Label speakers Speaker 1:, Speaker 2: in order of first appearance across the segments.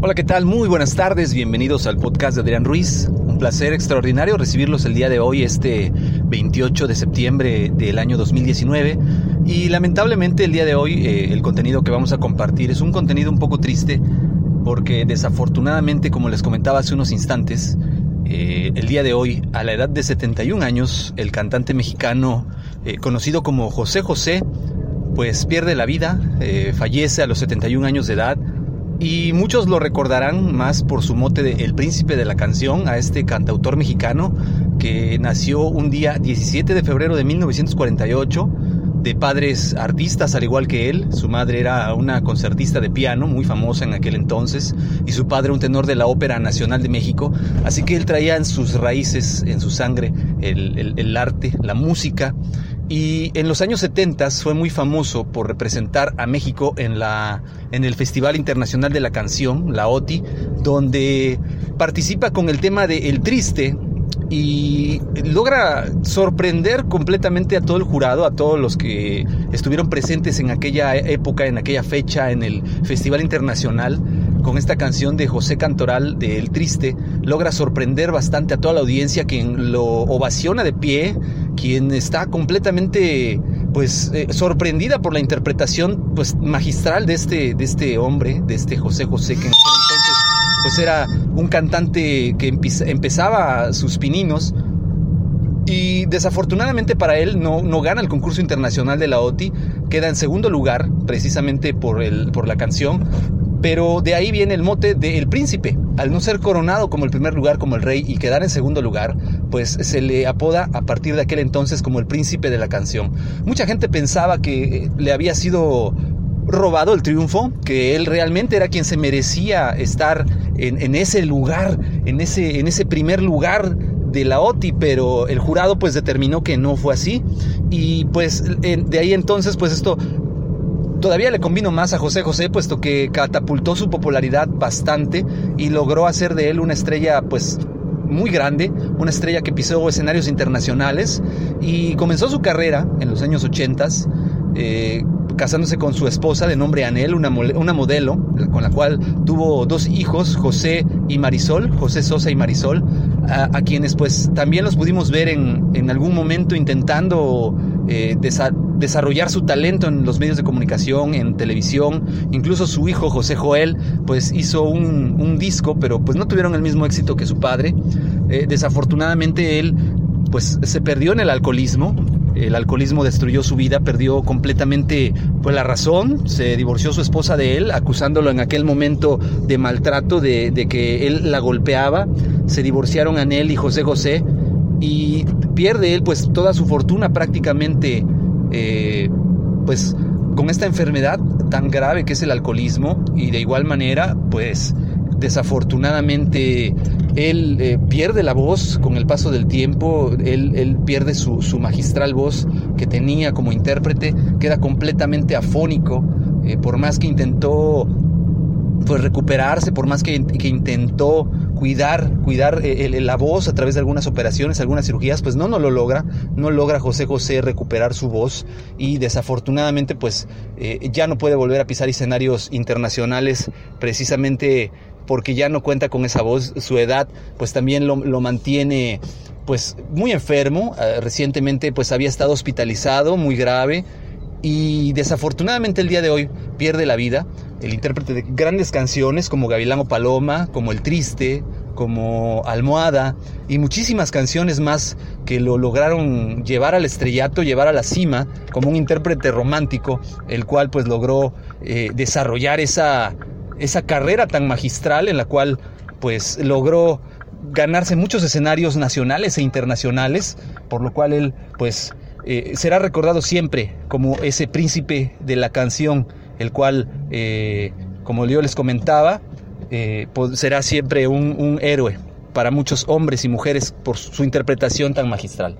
Speaker 1: Hola, ¿qué tal? Muy buenas tardes, bienvenidos al podcast de Adrián Ruiz. Un placer extraordinario recibirlos el día de hoy, este 28 de septiembre del año 2019. Y lamentablemente el día de hoy eh, el contenido que vamos a compartir es un contenido un poco triste porque desafortunadamente, como les comentaba hace unos instantes, eh, el día de hoy, a la edad de 71 años, el cantante mexicano eh, conocido como José José, pues pierde la vida, fallece a los 71 años de edad y muchos lo recordarán más por su mote de El Príncipe de la Canción, a este cantautor mexicano que nació un día 17 de febrero de 1948 de padres artistas al igual que él. Su madre era una concertista de piano muy famosa en aquel entonces y su padre un tenor de la Ópera Nacional de México. Así que él traía en sus raíces, en su sangre, el, el arte, la música y en los años 70 fue muy famoso por representar a México en, la, en el Festival Internacional de la Canción, la OTI, donde participa con el tema de El Triste y logra sorprender completamente a todo el jurado, a todos los que estuvieron presentes en aquella época, en aquella fecha, en el Festival Internacional con esta canción de José Cantoral de El Triste, logra sorprender bastante a toda la audiencia quien lo ovaciona de pie, quien está completamente pues eh, sorprendida por la interpretación pues magistral de este de este hombre, de este José José que en entonces pues era un cantante que empezaba sus pininos y desafortunadamente para él no, no, gana el concurso internacional de la OTI, queda en segundo lugar precisamente por, el, por la canción, pero de ahí viene el mote de El Príncipe. Al no ser coronado como el primer lugar, como el rey, y quedar en segundo lugar, pues se le apoda a partir de aquel entonces como el príncipe de la canción. Mucha gente pensaba que le había sido robado el triunfo, que él realmente era quien se merecía estar en, ese lugar, en ese, en ese primer lugar de la OTI, pero el jurado pues determinó que no fue así y pues de ahí entonces pues esto Todavía le convino más a José José, puesto que catapultó su popularidad bastante y logró hacer de él una estrella, pues, muy grande, una estrella que pisó escenarios internacionales y comenzó su carrera en los años 80 eh, casándose con su esposa de nombre Anel, una, una, modelo, con la cual tuvo dos hijos, José y Marisol, José Sosa y Marisol, a, quienes pues también los pudimos ver en, en algún momento intentando eh, desarrollar su talento en los medios de comunicación, en televisión. Incluso su hijo José Joel, pues hizo un, disco, pero pues no tuvieron el mismo éxito que su padre. Eh, desafortunadamente él, pues se perdió en el alcoholismo. El alcoholismo destruyó su vida, perdió completamente pues, la razón, se divorció su esposa de él, acusándolo en aquel momento de maltrato, de, de que él la golpeaba. Se divorciaron Anel y José José y pierde él pues toda su fortuna prácticamente eh, pues con esta enfermedad tan grave que es el alcoholismo y de igual manera pues desafortunadamente él eh, pierde la voz con el paso del tiempo, él, pierde su, magistral voz que tenía como intérprete, queda completamente afónico, eh, por más que intentó pues recuperarse, por más que, que intentó cuidar, cuidar eh, la voz a través de algunas operaciones, algunas cirugías, pues no, no lo logra, no logra José José recuperar su voz y desafortunadamente pues eh, ya no puede volver a pisar escenarios internacionales precisamente porque ya no cuenta con esa voz, su edad pues también lo, lo mantiene pues muy enfermo, eh, recientemente pues había estado hospitalizado muy grave, y desafortunadamente el día de hoy pierde la vida el intérprete de grandes canciones como Gavilán o Paloma, como El Triste, como Almohada y muchísimas canciones más que lo lograron llevar al estrellato, llevar a la cima como un intérprete romántico, el cual pues logró eh, desarrollar esa, esa carrera tan magistral en la cual pues logró ganarse muchos escenarios nacionales e internacionales, por lo cual él pues eh, será recordado siempre como ese príncipe de la canción, el cual, eh, como yo les comentaba, eh, será siempre un, héroe para muchos hombres y mujeres por su interpretación tan magistral.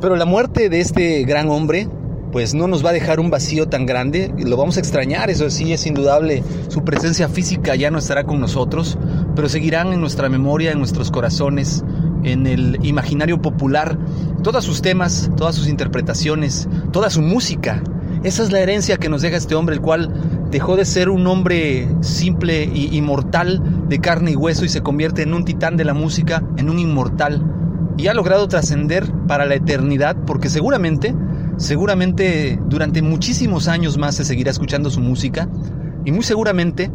Speaker 1: Pero la muerte de este gran hombre, pues no nos va a dejar un vacío tan grande, lo vamos a extrañar, eso sí es indudable, su presencia física ya no estará con nosotros, pero seguirán en nuestra memoria, en nuestros corazones, en el imaginario popular todos sus temas, todas sus interpretaciones, toda su música. Esa es la herencia que nos deja este hombre, el cual dejó de ser un hombre simple y mortal de carne y hueso y se convierte en un titán de la música, en un inmortal. Y ha logrado trascender para la eternidad porque seguramente, seguramente durante muchísimos años más se seguirá escuchando su música y muy seguramente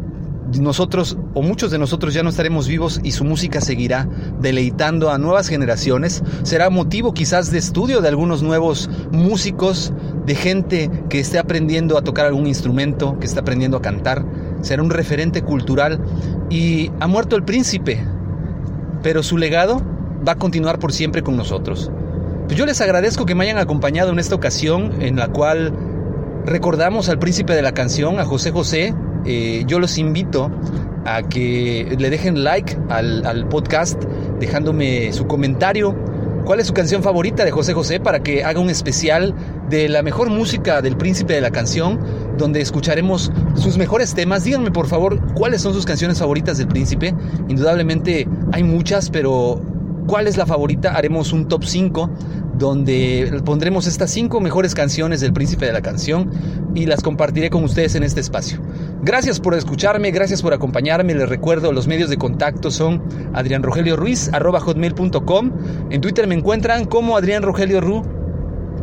Speaker 1: nosotros o muchos de nosotros ya no estaremos vivos y su música seguirá deleitando a nuevas generaciones. Será motivo quizás de estudio de algunos nuevos músicos, de gente que esté aprendiendo a tocar algún instrumento, que esté aprendiendo a cantar. Será un referente cultural y ha muerto el príncipe, pero su legado va a continuar por siempre con nosotros. Pues yo les agradezco que me hayan acompañado en esta ocasión en la cual recordamos al príncipe de la canción, a José José, eh, yo los invito a que le dejen like al, podcast, dejándome su comentario. ¿Cuál es su canción favorita de José José? Para que haga un especial de la mejor música del príncipe de la canción, donde escucharemos sus mejores temas. Díganme por favor cuáles son sus canciones favoritas del príncipe. Indudablemente hay muchas, pero ¿cuál es la favorita? Haremos un top 5 donde pondremos estas cinco mejores canciones del príncipe de la canción y las compartiré con ustedes en este espacio. Gracias por escucharme, gracias por acompañarme. Les recuerdo, los medios de contacto son adrianrogelioruiz.com. En Twitter me encuentran como Adrián Rogelio Ru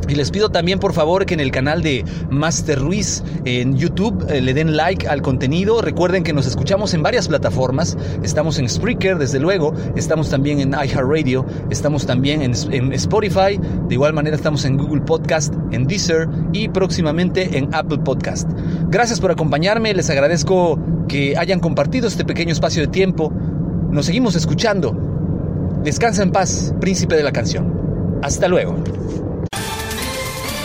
Speaker 1: y les pido también por favor que en el canal de Master Ruiz en YouTube eh, le den like al contenido. Recuerden que nos escuchamos en varias plataformas. Estamos en Spreaker, desde luego. Estamos también en iHeartRadio. Estamos también en, en, Spotify. De igual manera estamos en Google Podcast, en Deezer y próximamente en Apple Podcast. Gracias por acompañarme. Les agradezco que hayan compartido este pequeño espacio de tiempo. Nos seguimos escuchando. Descansa en paz, príncipe de la canción. Hasta luego.